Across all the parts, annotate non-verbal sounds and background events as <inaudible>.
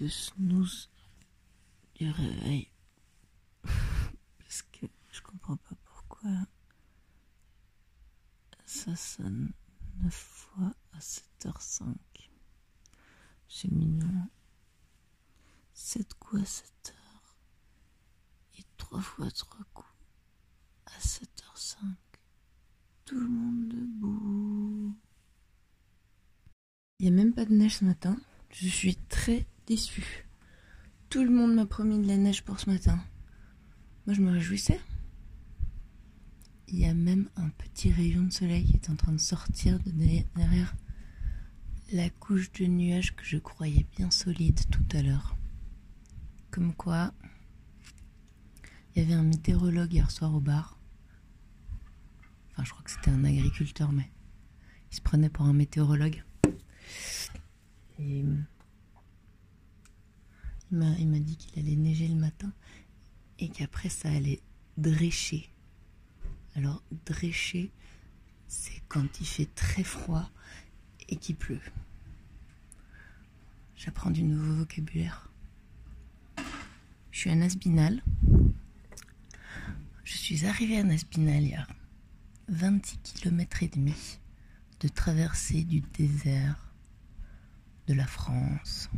le snooze du réveil. <laughs> Parce que je comprends pas pourquoi ça sonne 9 fois à 7h05. C'est mignon. 7 coups à 7h. Et 3 fois 3 coups à 7h05. Tout le monde debout. Il n'y a même pas de neige ce matin. Je suis très déçue. Tout le monde m'a promis de la neige pour ce matin. Moi, je me réjouissais. Il y a même un petit rayon de soleil qui est en train de sortir de derrière la couche de nuages que je croyais bien solide tout à l'heure. Comme quoi, il y avait un météorologue hier soir au bar. Enfin, je crois que c'était un agriculteur, mais il se prenait pour un météorologue. Et il m'a dit qu'il allait neiger le matin et qu'après ça allait drécher. Alors, drécher, c'est quand il fait très froid et qu'il pleut. J'apprends du nouveau vocabulaire. Je suis à Nasbinal. Je suis arrivée à Nasbinal il y a 26 km et demi de traversée du désert de la France.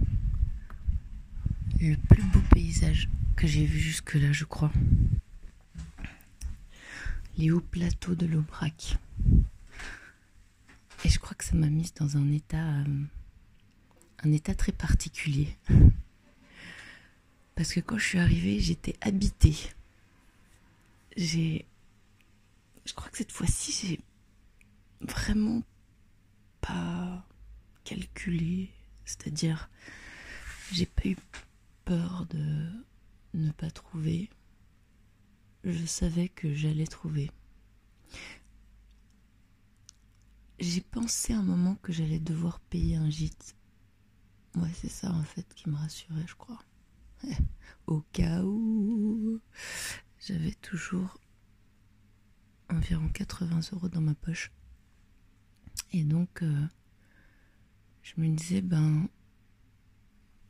Le plus beau paysage que j'ai vu jusque-là, je crois. Les hauts plateaux de l'Aubrac. Et je crois que ça m'a mise dans un état, euh, un état très particulier. Parce que quand je suis arrivée, j'étais habitée. J'ai, je crois que cette fois-ci, j'ai vraiment pas calculé. C'est-à-dire, j'ai pas eu de ne pas trouver. Je savais que j'allais trouver. J'ai pensé un moment que j'allais devoir payer un gîte. Ouais, c'est ça en fait qui me rassurait, je crois. <laughs> Au cas où j'avais toujours environ 80 euros dans ma poche. Et donc, euh, je me disais, ben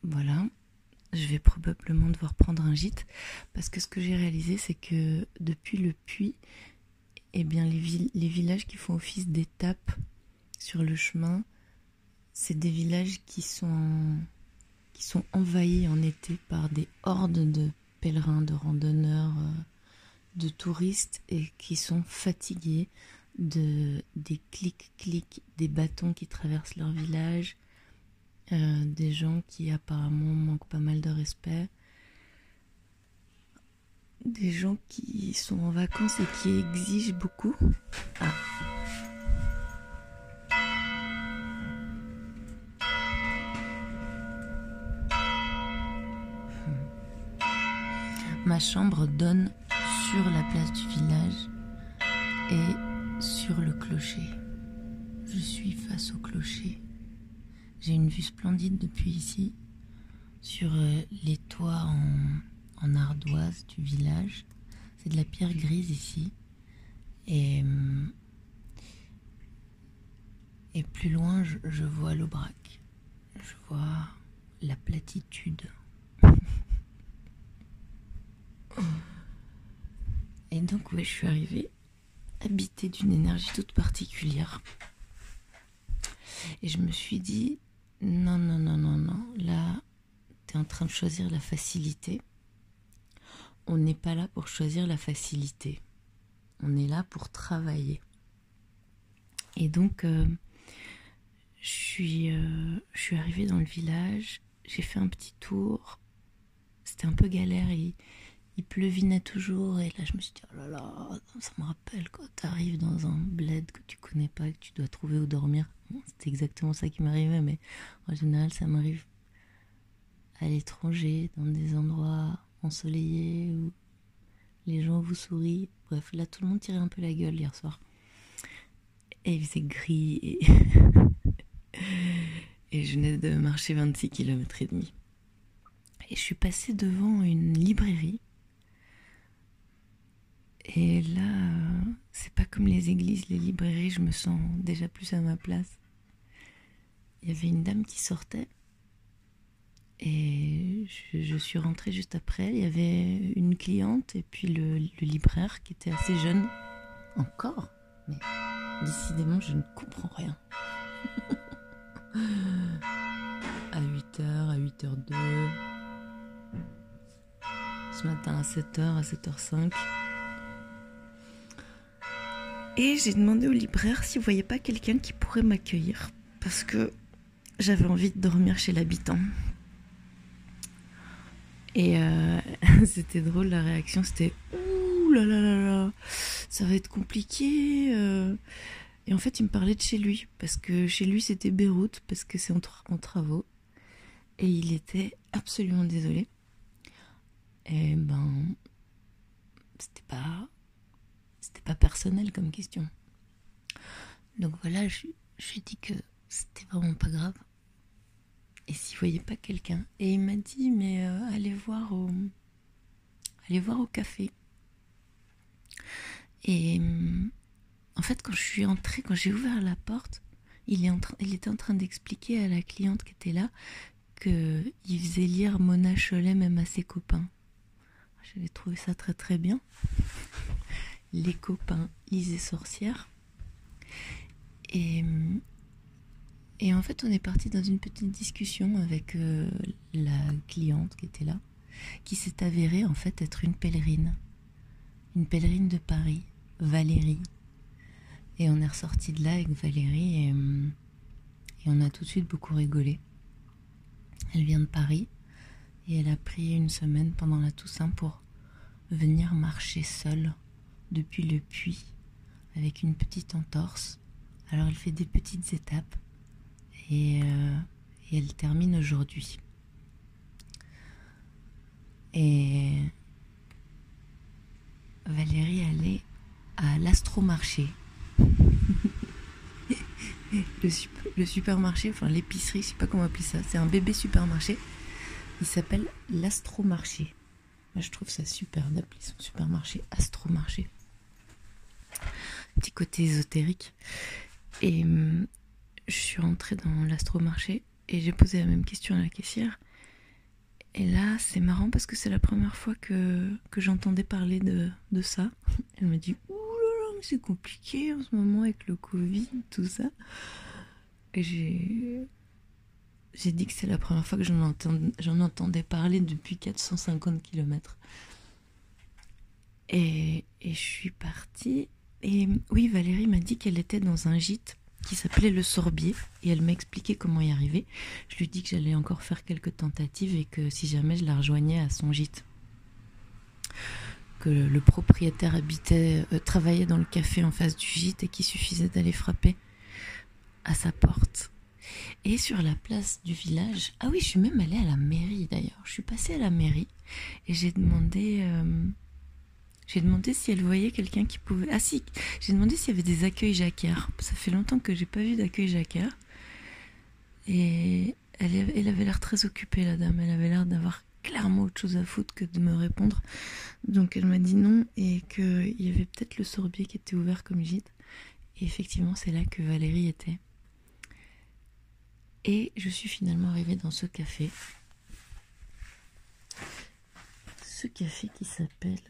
voilà, je vais probablement devoir prendre un gîte parce que ce que j'ai réalisé, c'est que depuis le puits, eh bien, les, villages qui font office d'étape sur le chemin, c'est des villages qui sont, qui sont envahis en été par des hordes de pèlerins, de randonneurs, euh, de touristes et qui sont fatigués de des clics-clics des bâtons qui traversent leur village, euh, des gens qui apparemment manquent pas mal de respect, des gens qui sont en vacances et qui exigent beaucoup. Ah. Ma chambre donne sur la place du village et sur le clocher. Je suis face au clocher. J'ai une vue splendide depuis ici sur euh, les toits en, ardoise du village. C'est de la pierre grise ici. Et, euh, et plus loin, je, vois l'Aubrac. Je vois la platitude. <laughs> et donc, ouais, je suis arrivée habitée d'une énergie toute particulière. Et je me suis dit, non, non, non, non, non. Là, tu es en train de choisir la facilité. On n'est pas là pour choisir la facilité. On est là pour travailler. Et donc, euh, je, suis, euh, je suis arrivée dans le village. J'ai fait un petit tour. C'était un peu galère. Il, il pleuvinait toujours. Et là, je me suis dit, oh là là, ça me rappelle quand tu arrives dans un bled que tu connais pas, que tu dois trouver où dormir. C'est exactement ça qui m'arrivait, mais en général, ça m'arrive à l'étranger, dans des endroits ensoleillés où les gens vous sourient. Bref, là, tout le monde tirait un peu la gueule hier soir. Et il faisait gris. Et, <laughs> et je venais de marcher 26 km et demi. Et je suis passée devant une librairie et là, c'est pas comme les églises, les librairies, je me sens déjà plus à ma place. Il y avait une dame qui sortait Et je, suis rentrée juste après. Il y avait une cliente et puis le, libraire qui était assez jeune. Encore? Mais décidément, je ne comprends rien. <laughs> à 8h, à 8h02. Ce matin à 7h, à 7h05. Et j'ai demandé au libraire s'il voyait pas quelqu'un qui pourrait m'accueillir. Parce que j'avais envie de dormir chez l'habitant. Et euh, <laughs> c'était drôle la réaction, c'était ouh là là là là, ça va être compliqué. Euh. Et en fait, il me parlait de chez lui, parce que chez lui c'était Beyrouth, parce que c'est en, en, travaux. Et il était absolument désolé. Et ben, c'était pas, c'était pas personnel comme question. Donc voilà, je, lui ai dit que c'était vraiment pas grave et s'il voyait pas quelqu'un. Et il m'a dit mais euh, allez voir au allez voir au café. Et en fait quand je suis entrée, quand j'ai ouvert la porte, il, est en il était en train d'expliquer à la cliente qui était là que il faisait lire Mona Cholet même à ses copains. J'avais trouvé ça très très bien. Les copains lisaient sorcières. Et et en fait, on est parti dans une petite discussion avec euh, la cliente qui était là, qui s'est avérée en fait être une pèlerine. Une pèlerine de Paris, Valérie. Et on est ressorti de là avec Valérie et, euh, et on a tout de suite beaucoup rigolé. Elle vient de Paris et elle a pris une semaine pendant la Toussaint pour venir marcher seule depuis le puits avec une petite entorse. Alors elle fait des petites étapes euh, et, elle termine aujourd'hui. Et Valérie allait à l'astromarché. <laughs> le, le, supermarché, enfin l'épicerie, je sais pas comment appeler ça, c'est un bébé supermarché. Il s'appelle l'astromarché. Moi je trouve ça super d'appeler son supermarché astromarché. Petit côté ésotérique. Et hum, je suis rentrée dans l'astromarché et j'ai posé la même question à la caissière. Et là, c'est marrant parce que c'est la première fois que, que j'entendais parler de, de, ça. Elle m'a dit Ouh là là, mais c'est compliqué en ce moment avec le Covid, tout ça. Et j'ai. J'ai dit que c'est la première fois que j'en entendais, entendais parler depuis 450 km. Et, et je suis partie. Et oui, Valérie m'a dit qu'elle était dans un gîte qui s'appelait Le Sorbier et elle m'a expliqué comment y arriver. Je lui dis que j'allais encore faire quelques tentatives et que si jamais je la rejoignais à son gîte. Que le propriétaire habitait, euh, travaillait dans le café en face du gîte et qu'il suffisait d'aller frapper à sa porte. Et sur la place du village, ah oui, je suis même allée à la mairie d'ailleurs. Je suis passée à la mairie et j'ai demandé. Euh, j'ai demandé si elle voyait quelqu'un qui pouvait. Ah si, j'ai demandé s'il y avait des accueils jacquard. Ça fait longtemps que j'ai pas vu d'accueil jacquard. Et elle, elle avait l'air très occupée, la dame. Elle avait l'air d'avoir clairement autre chose à foutre que de me répondre. Donc elle m'a dit non et qu'il y avait peut-être le sorbier qui était ouvert comme gîte. Et effectivement, c'est là que Valérie était. Et je suis finalement arrivée dans ce café. Ce café qui s'appelle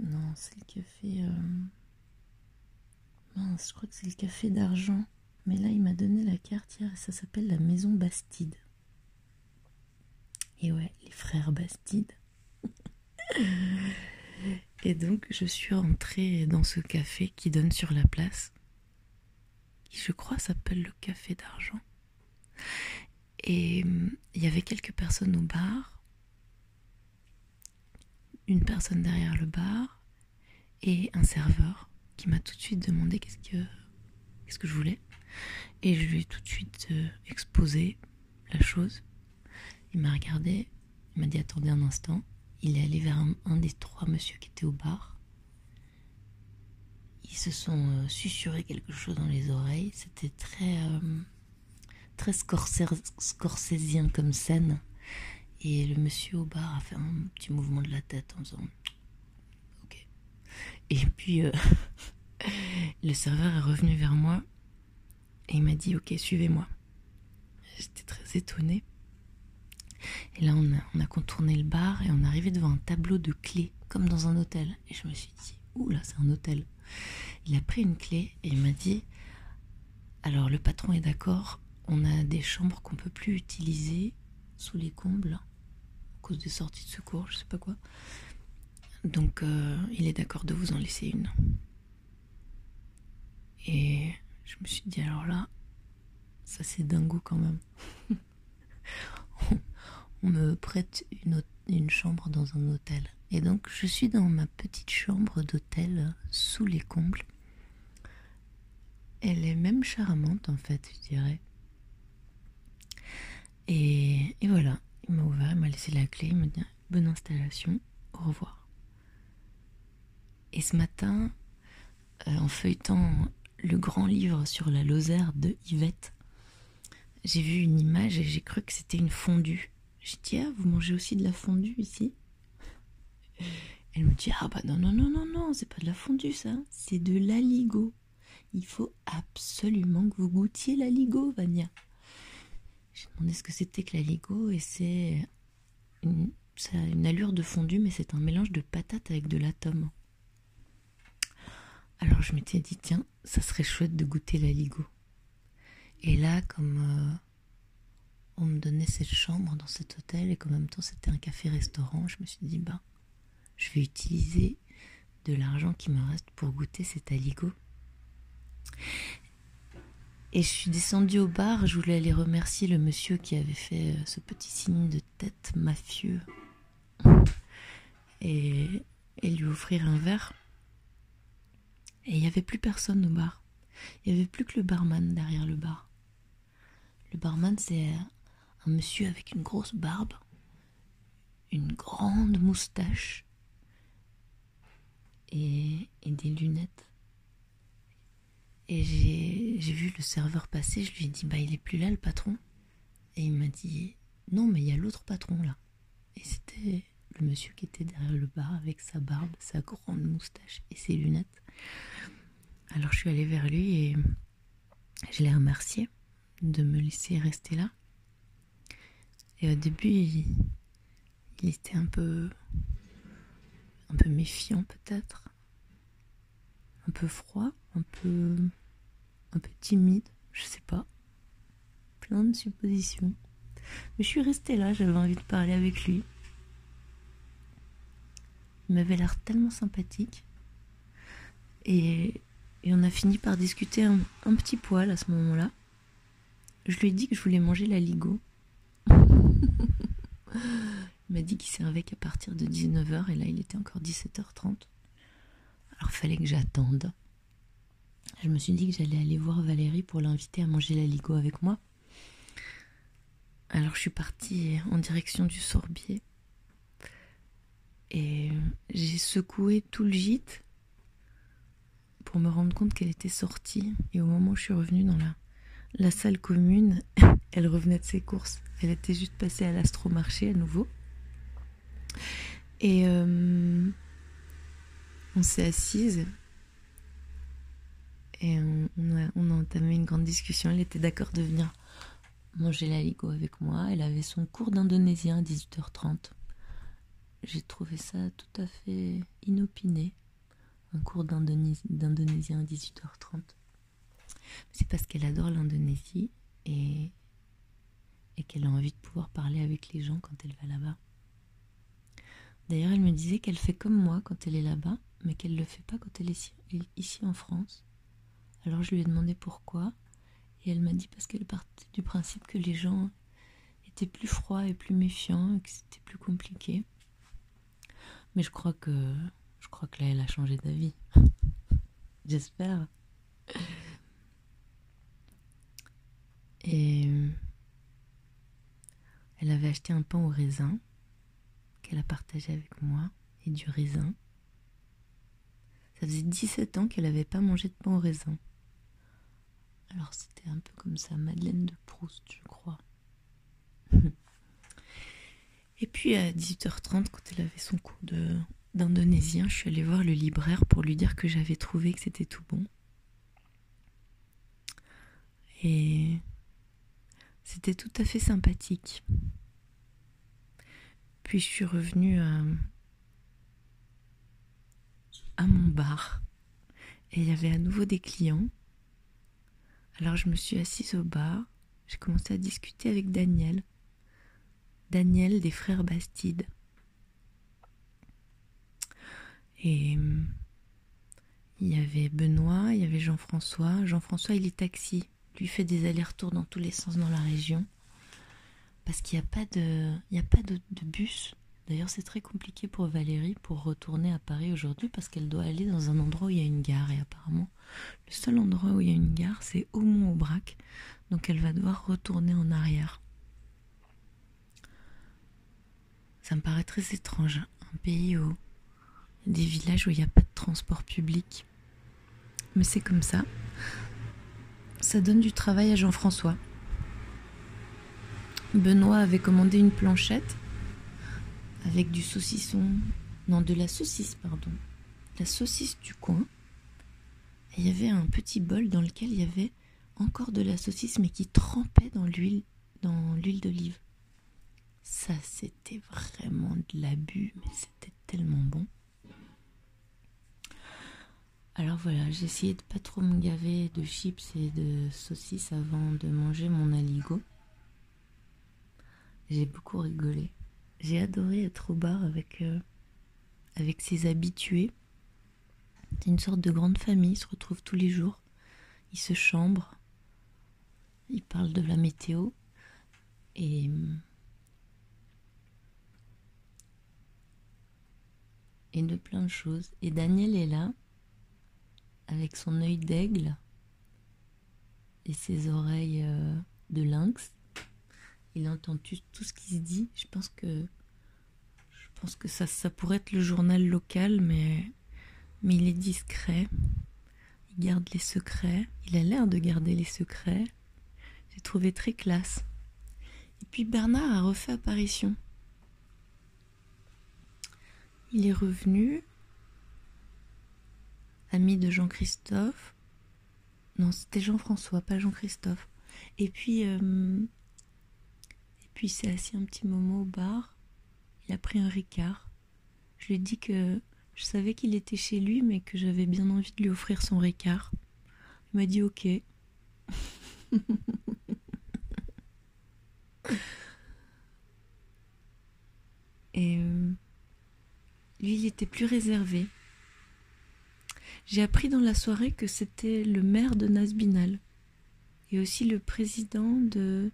Non, c'est le café. Euh, mince, je crois que c'est le café d'argent. Mais là, il m'a donné la carte hier et ça s'appelle la Maison Bastide. Et ouais, les frères Bastide. <laughs> et donc, je suis rentrée dans ce café qui donne sur la place, qui je crois s'appelle le Café d'Argent. Et hum, il y avait quelques personnes au bar une personne derrière le bar et un serveur qui m'a tout de suite demandé qu'est-ce que, qu'est-ce que je voulais. Et je lui ai tout de suite euh, exposé la chose. Il m'a regardé, il m'a dit attendez un instant. Il est allé vers un, des trois monsieur qui étaient au bar. Ils se sont euh, quelque chose dans les oreilles. C'était très, euh, très scorsésien comme scène. Et le monsieur au bar a fait un petit mouvement de la tête en faisant Ok. Et puis euh, <laughs> le serveur est revenu vers moi Et il m'a dit Ok, suivez-moi. J'étais très étonnée. Et là, on a, on a, contourné le bar et on est arrivé devant un tableau de clés, comme dans un hôtel. Et je me suis dit Ouh là, c'est un hôtel. Il a pris une clé et il m'a dit Alors, le patron est d'accord, on a des chambres qu'on peut plus utiliser sous les combles à cause des sorties de secours, je sais pas quoi. Donc, euh, il est d'accord de vous en laisser une. Et je me suis dit, alors là, ça c'est dingo quand même. <laughs> on, me prête une, une, chambre dans un hôtel. Et donc, je suis dans ma petite chambre d'hôtel sous les combles. Elle est même charmante en fait, je dirais. Et, voilà, il m'a ouvert, il m'a laissé la clé, il m'a dit bonne installation, au revoir. Et ce matin, euh, en feuilletant le grand livre sur la Lozère de Yvette, j'ai vu une image et j'ai cru que c'était une fondue. J'ai dit ah vous mangez aussi de la fondue ici? Elle me dit ah bah non non non non non c'est pas de la fondue ça, c'est de l'aligot. Il faut absolument que vous goûtiez l'aligot, Vania. J'ai demandé ce que c'était que l'aligot et c'est une, allure de fondue, mais c'est un mélange de patates avec de l'atome. Alors je m'étais dit, tiens, ça serait chouette de goûter l'aligot. Et là, comme euh, on me donnait cette chambre dans cet hôtel et qu'en même temps c'était un café-restaurant, je me suis dit, bah, je vais utiliser de l'argent qui me reste pour goûter cet aligot. Et je suis descendue au bar, je voulais aller remercier le monsieur qui avait fait euh, ce petit signe de tête mafieux et, lui offrir un verre. Et il n'y avait plus personne au bar. Il n'y avait plus que le barman derrière le bar. Le barman, c'est un monsieur avec une grosse barbe, une grande moustache et des lunettes. Et j'ai vu le serveur passer, je lui ai dit, bah il est plus là le patron. Et il m'a dit, non mais il y a l'autre patron là. Et c'était le monsieur qui était derrière le bar avec sa barbe, sa grande moustache et ses lunettes. Alors je suis allée vers lui et je l'ai remercié de me laisser rester là. Et au début, il, il était un peu, un peu méfiant peut-être un peu froid, un peu, un peu timide, je sais pas. Plein de suppositions. Mais je suis restée là, j'avais envie de parler avec lui. Il m'avait l'air tellement sympathique. Et, on a fini par discuter un, un petit poil à ce moment-là. Je lui ai dit que je voulais manger la ligo. <laughs> il m'a dit qu'il servait qu'à partir de 19h et là il était encore 17h30. Alors fallait que j'attende. Je me suis dit que j'allais aller voir Valérie pour l'inviter à manger la ligo avec moi. Alors je suis partie en direction du sorbier. Et j'ai secoué tout le gîte pour me rendre compte qu'elle était sortie. Et au moment où je suis revenue dans la, la salle commune, <laughs> elle revenait de ses courses. Elle était juste passée à l'astromarché à nouveau. Et euh, on s'est assise et on, a, entamé une grande discussion. Elle était d'accord de venir manger la ligo avec moi. Elle avait son cours d'indonésien à 18h30. J'ai trouvé ça tout à fait inopiné. Un cours d'indonésien à 18h30. C'est parce qu'elle adore l'Indonésie et, et qu'elle a envie de pouvoir parler avec les gens quand elle va là-bas. D'ailleurs, elle me disait qu'elle fait comme moi quand elle est là-bas mais qu'elle ne le fait pas quand elle est ici, en France. Alors je lui ai demandé pourquoi, et elle m'a dit parce qu'elle partait du principe que les gens étaient plus froids et plus méfiants, et que c'était plus compliqué. Mais je crois que je crois que là elle a changé d'avis. <laughs> J'espère. Et elle avait acheté un pain au raisin qu'elle a partagé avec moi et du raisin. Ça faisait 17 ans qu'elle n'avait pas mangé de pain au raisin. Alors c'était un peu comme ça, Madeleine de Proust, je crois. <laughs> Et puis à 18h30, quand elle avait son de d'indonésien, je suis allée voir le libraire pour lui dire que j'avais trouvé que c'était tout bon. Et c'était tout à fait sympathique. Puis je suis revenue à, à mon bar et il y avait à nouveau des clients. Alors je me suis assise au bar, j'ai commencé à discuter avec Daniel. Daniel des frères Bastide. Et hum, il y avait Benoît, il y avait Jean-François. Jean-François, il est taxi. Lui fait des allers-retours dans tous les sens dans la région. Parce qu'il n'y a pas de, il y a pas de bus. D'ailleurs, c'est très compliqué pour Valérie pour retourner à Paris aujourd'hui parce qu'elle doit aller dans un endroit où il y a une gare. Et apparemment, le seul endroit où il y a une gare, c'est Aumont-Aubrac. Donc elle va devoir retourner en arrière. Ça me paraît très étrange. Un pays où des villages où il n'y a pas de transport public. Mais c'est comme ça. Ça donne du travail à Jean-François. Benoît avait commandé une planchette avec du saucisson. Non, de la saucisse, pardon. La saucisse du coin. Et il y avait un petit bol dans lequel il y avait encore de la saucisse, mais qui trempait dans l'huile, d'olive. Ça, c'était vraiment de l'abus, mais c'était tellement bon. Alors voilà, j'ai essayé de pas trop me gaver de chips et de saucisses avant de manger mon aligot. J'ai beaucoup rigolé. J'ai adoré être au bar avec, euh, avec ses habitués. C'est une sorte de grande famille, ils se retrouvent tous les jours. Ils se chambrent, ils parlent de la météo et et de plein de choses. Et Daniel est là avec son œil d'aigle et ses oreilles euh, de lynx. Il entend tout, ce qui se dit. Je pense que ça, pourrait être le journal local, mais, mais il est discret. Il garde les secrets. Il a l'air de garder les secrets. J'ai trouvé très classe. Et puis Bernard a refait apparition. Il est revenu ami de Jean-Christophe. Non, c'était Jean-François, pas Jean-Christophe. Et puis, euh, puis, c'est assis un petit moment au bar. Il a pris un Ricard. Je lui ai dit que je savais qu'il était chez lui, mais que j'avais bien envie de lui offrir son Ricard. Il m'a dit OK. <laughs> Et euh, lui, il était plus réservé. J'ai appris dans la soirée que c'était le maire de Nasbinal et aussi le président de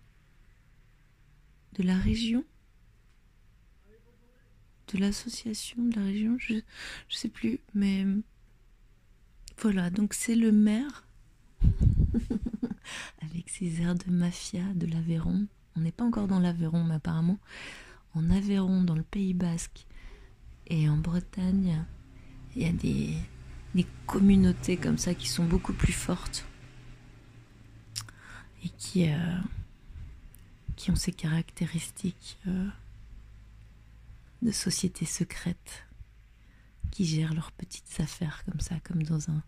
de la région de l'association de la région je je sais plus mais voilà donc c'est le maire <laughs> avec ses airs de mafia de l'Aveyron. On n'est pas encore dans l'Aveyron mais apparemment en Aveyron dans le Pays Basque et en Bretagne il y a des des communautés comme ça qui sont beaucoup plus fortes et qui, euh, qui ont ces caractéristiques euh, de sociétés secrètes qui gèrent leurs petites affaires comme ça, comme dans un,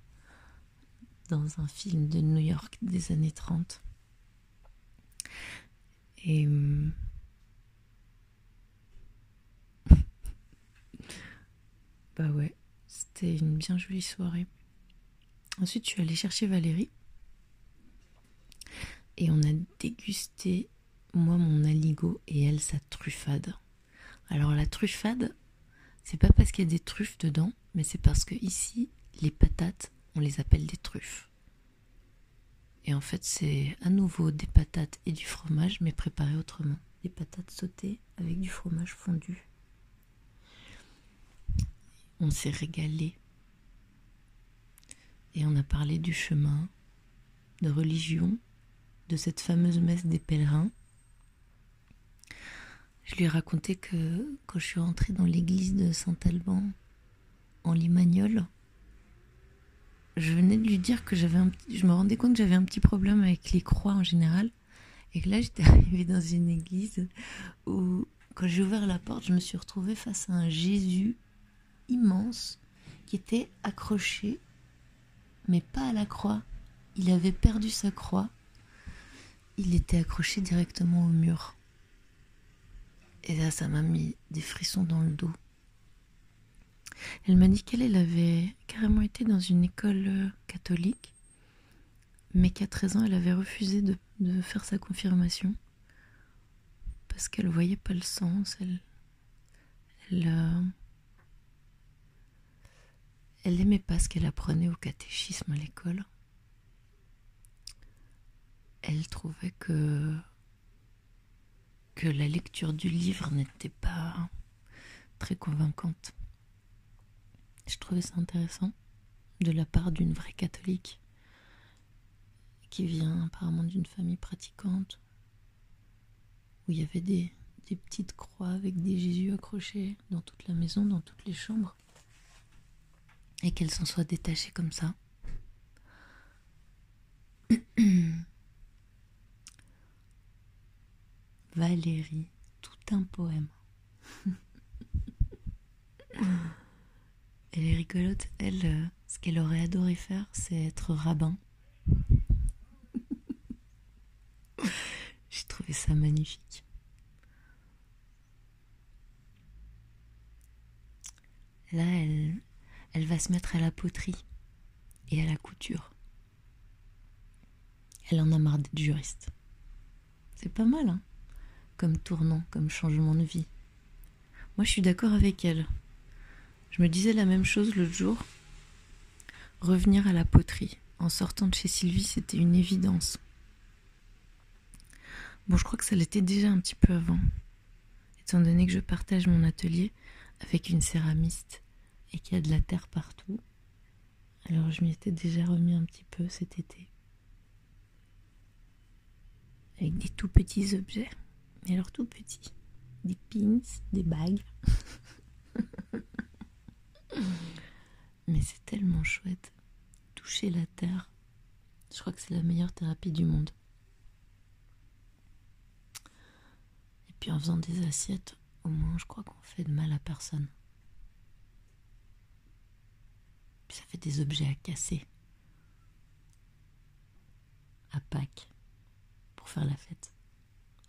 dans un film de New York des années 30. Et. Euh, <laughs> bah ouais. C'était une bien jolie soirée. Ensuite, je suis allée chercher Valérie. Et on a dégusté, moi, mon aligot et elle, sa truffade. Alors, la truffade, c'est pas parce qu'il y a des truffes dedans, mais c'est parce que ici, les patates, on les appelle des truffes. Et en fait, c'est à nouveau des patates et du fromage, mais préparés autrement. Des patates sautées avec du fromage fondu on s'est régalé. Et on a parlé du chemin, de religion, de cette fameuse messe des pèlerins. Je lui ai raconté que quand je suis rentrée dans l'église de Saint-Alban en Limagnol, je venais de lui dire que j'avais je me rendais compte que j'avais un petit problème avec les croix en général et que là j'étais <laughs> arrivée dans une église où quand j'ai ouvert la porte, je me suis retrouvée face à un Jésus immense qui était accroché, mais pas à la croix. Il avait perdu sa croix il était accroché directement au mur. Et là, ça m'a mis des frissons dans le dos. Elle m'a dit qu'elle elle avait carrément été dans une école euh, catholique, mais qu'à 13 ans, elle avait refusé de, de faire sa confirmation parce qu'elle voyait pas le sens. Elle, elle, euh, elle aimait pas ce qu'elle apprenait au catéchisme à l'école. Elle trouvait que que la lecture du livre n'était pas très convaincante. Je trouvais ça intéressant de la part d'une vraie catholique qui vient apparemment d'une famille pratiquante où il y avait des, petites croix avec des Jésus accrochés dans toute la maison, dans toutes les chambres, et qu'elle s'en soit détachée comme ça. <clears throat> Valérie, tout un poème. elle est rigolote. Elle, euh, ce qu'elle aurait adoré faire, c'est être rabbin. J'ai trouvé ça magnifique. Là, elle, elle va se mettre à la poterie et à la couture. Elle en a marre d'être juriste. C'est pas mal, hein? Comme tournant, comme changement de vie. Moi, je suis d'accord avec elle. Je me disais la même chose l'autre jour. Revenir à la poterie en sortant de chez Sylvie, c'était une évidence. Bon, je crois que ça l'était déjà un petit peu avant, étant donné que je partage mon atelier avec une céramiste et qu'il y a de la terre partout. Alors je m'y étais déjà remis un petit peu cet été. Avec des tout petits objets. Et alors tout petits. Des pins, des bagues. <laughs> Mais c'est tellement chouette. Toucher la terre. Je crois que c'est la meilleure thérapie du monde. Et puis en faisant des assiettes, au moins je crois qu'on fait de mal à personne. Puis ça fait des objets à casser. À Pâques. Pour faire la fête.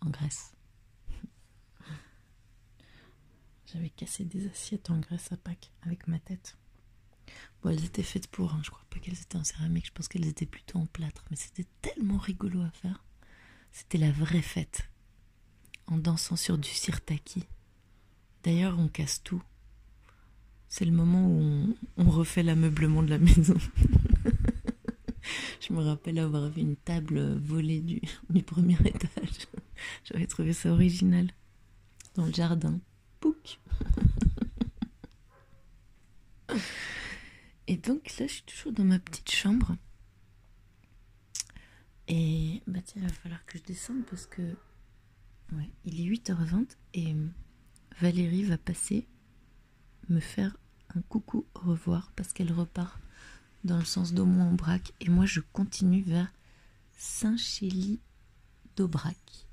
En Grèce. J'avais cassé des assiettes en graisse à Pâques avec ma tête. Bon, elles étaient faites pour, hein. je crois pas qu'elles étaient en céramique, je pense qu'elles étaient plutôt en plâtre, mais c'était tellement rigolo à faire. C'était la vraie fête, en dansant sur du sirtaki. D'ailleurs, on casse tout. C'est le moment où on, refait l'ameublement de la <laughs> maison. je me rappelle avoir vu une table volée du, du premier <laughs> étage. J'avais trouvé ça original. Dans le jardin. <laughs> Et donc là, je suis toujours dans ma petite chambre. Et bah tiens, il va falloir que je descende parce que il est 8h20 et Valérie va passer me faire un coucou au revoir parce qu'elle repart dans le sens d'Aumont-en-Brac et moi je continue vers Saint-Chély d'Aubrac.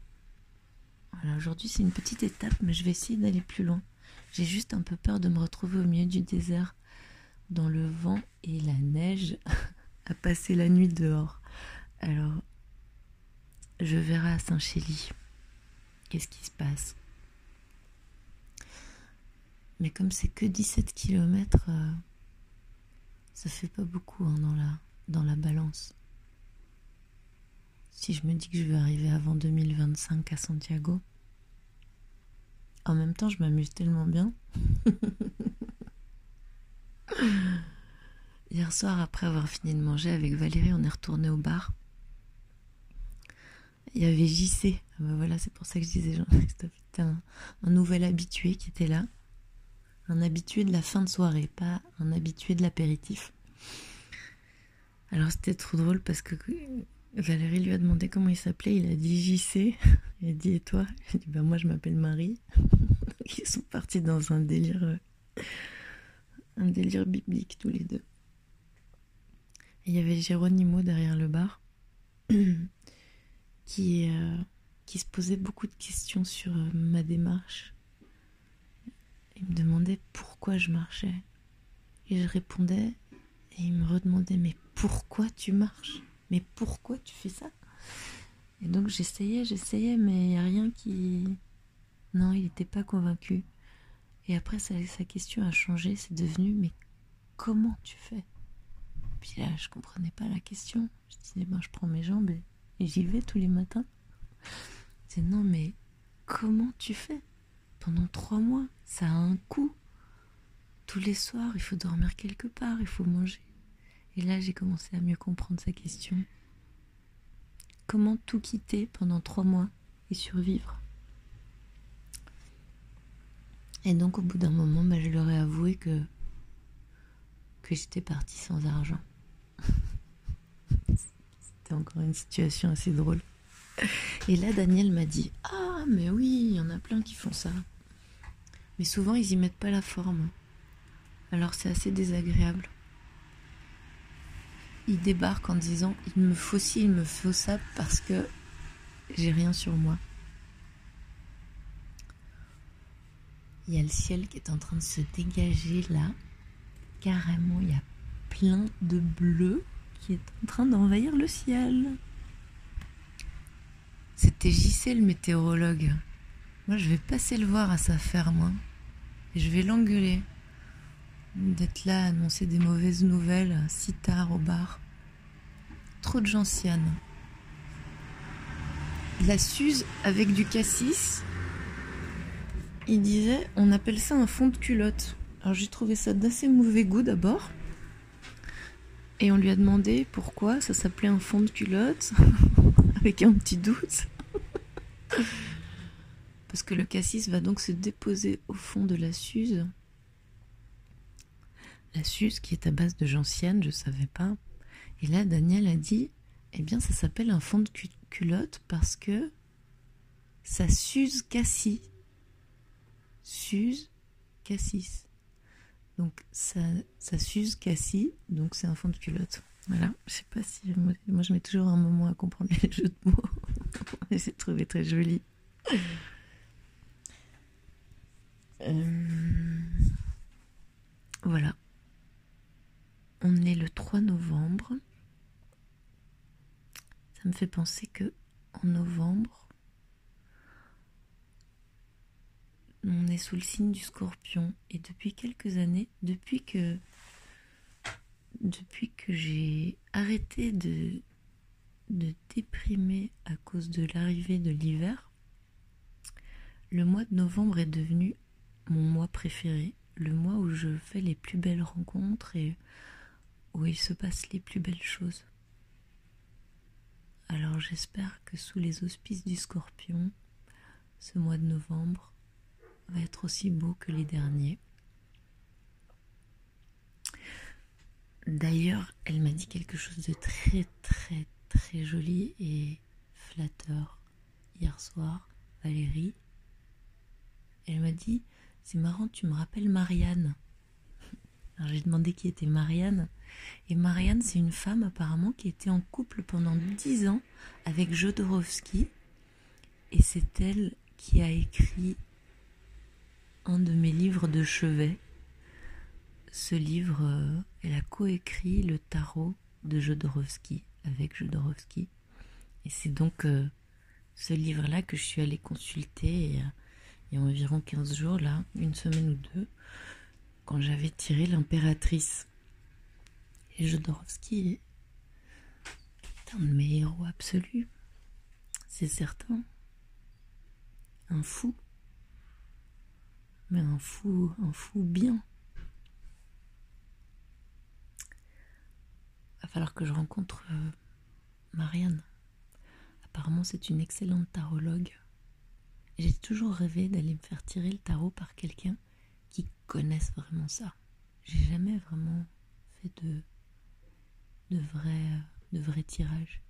Aujourd'hui c'est une petite étape, mais je vais essayer d'aller plus loin. J'ai juste un peu peur de me retrouver au milieu du désert, dans le vent et la neige, <laughs> à passer la nuit dehors. Alors, je verrai à Saint-Chély. Qu'est-ce qui se passe Mais comme c'est que 17 km, euh, ça fait pas beaucoup hein, dans, la, dans la balance. Si je me dis que je vais arriver avant 2025 à Santiago, en même temps, je m'amuse tellement bien. <laughs> Hier soir, après avoir fini de manger avec Valérie, on est retourné au bar. Il y avait JC. Ah bah voilà, c'est pour ça que je disais Jean-Christophe. Un nouvel habitué qui était là. Un habitué de la fin de soirée, pas un habitué de l'apéritif. Alors c'était trop drôle parce que Valérie lui a demandé comment il s'appelait, il a dit JC. <laughs> Il a dit et toi? A dit bah moi je m'appelle Marie. <laughs> Ils sont partis dans un délire euh, biblique tous les deux. il y avait Géronimo derrière le bar <clears throat> qui euh, qui se posait beaucoup de questions sur euh, ma démarche. Il me demandait pourquoi je marchais. Et je répondais et il me redemandait mais pourquoi tu marches? Mais pourquoi tu fais ça? Et donc j'essayais, j'essayais, mais il n'y a rien qui... Non, il n'était pas convaincu. Et après, sa, question a changé, c'est devenu, mais comment tu fais? Puis là, je comprenais pas la question. Je disais, ben, je prends mes jambes et, j'y vais tous les matins. C'est non, mais comment tu fais? Pendant trois mois, ça a un coût. Tous les soirs, il faut dormir quelque part, il faut manger. Et là, j'ai commencé à mieux comprendre sa question. Comment tout quitter pendant trois mois et survivre? Et donc, au bout d'un moment, bah, je leur ai avoué que, que j'étais partie sans argent. <laughs> C'était encore une situation assez drôle. Et là, Daniel m'a dit Ah, mais oui, il y en a plein qui font ça. Mais souvent, ils y mettent pas la forme. Alors, c'est assez désagréable. Ils débarquent en disant Il me faut ci, il me faut ça parce que j'ai rien sur moi. Il y a le ciel qui est en train de se dégager là. Carrément, il y a plein de bleu qui est en train d'envahir le ciel. C'était JC le météorologue. Moi, je vais passer le voir à sa ferme. hein. Et je vais l'engueuler. D'être là à annoncer des mauvaises nouvelles si tard au bar. Trop de gentiane. La Suze avec du cassis. Il disait, on appelle ça un fond de culotte. Alors j'ai trouvé ça d'assez mauvais goût d'abord. Et on lui a demandé pourquoi ça s'appelait un fond de culotte, <laughs> avec un petit doute. Parce que le cassis va donc se déposer au fond de la Suze. La Suze qui est à base de gentiane, je savais pas. Et là, Daniel a dit, eh bien, ça s'appelle un fond de cu- culotte parce que ça s'use cassis. Suze cassis. Donc ça, ça s'use cassis, donc c'est un fond de culotte. Voilà, je sais pas si. Moi, je mets toujours un moment à comprendre les jeux de mots. <laughs> C'est trouvé très joli. Euh, Voilà. On est le 3 novembre. Ça me fait penser que en novembre, on est sous le signe du scorpion. Et depuis quelques années, depuis que, depuis que j'ai arrêté de, de déprimer à cause de l'arrivée de l'hiver, le mois de novembre est devenu mon mois préféré, le mois où je fais les plus belles rencontres et où il se passe les plus belles choses. Alors j'espère que sous les auspices du scorpion, ce mois de novembre va être aussi beau que les derniers. D'ailleurs, elle m'a dit quelque chose de très très très joli et flatteur hier soir, Valérie. Elle m'a dit, c'est marrant, tu me rappelles Marianne. Alors j'ai demandé qui était Marianne. Et Marianne, c'est une femme apparemment qui était en couple pendant dix ans avec Jodorowsky. Et c'est elle qui a écrit un de mes livres de chevet. Ce livre, euh, elle a coécrit le tarot de Jodorowsky avec Jodorowsky. Et c'est donc euh, ce livre-là que je suis allée consulter il y, a, il y a environ 15 jours, là, une semaine ou deux, quand j'avais tiré l'impératrice. Et Jodorowsky est un de mes héros absolus, c'est certain. Un fou. Mais un fou, un fou bien. Va falloir que je rencontre euh, Marianne. Apparemment, c'est une excellente tarologue. J'ai toujours rêvé d'aller me faire tirer le tarot par quelqu'un qui connaisse vraiment ça. J'ai jamais vraiment fait de, de vrai, de vrai tirage.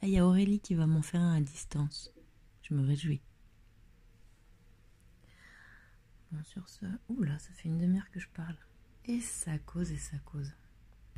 Là, il y a Aurélie qui va m'en faire un à distance. Je me réjouis. Bon, sur ce. Ouh là, ça fait une demi-heure que je parle. Et ça cause et ça cause.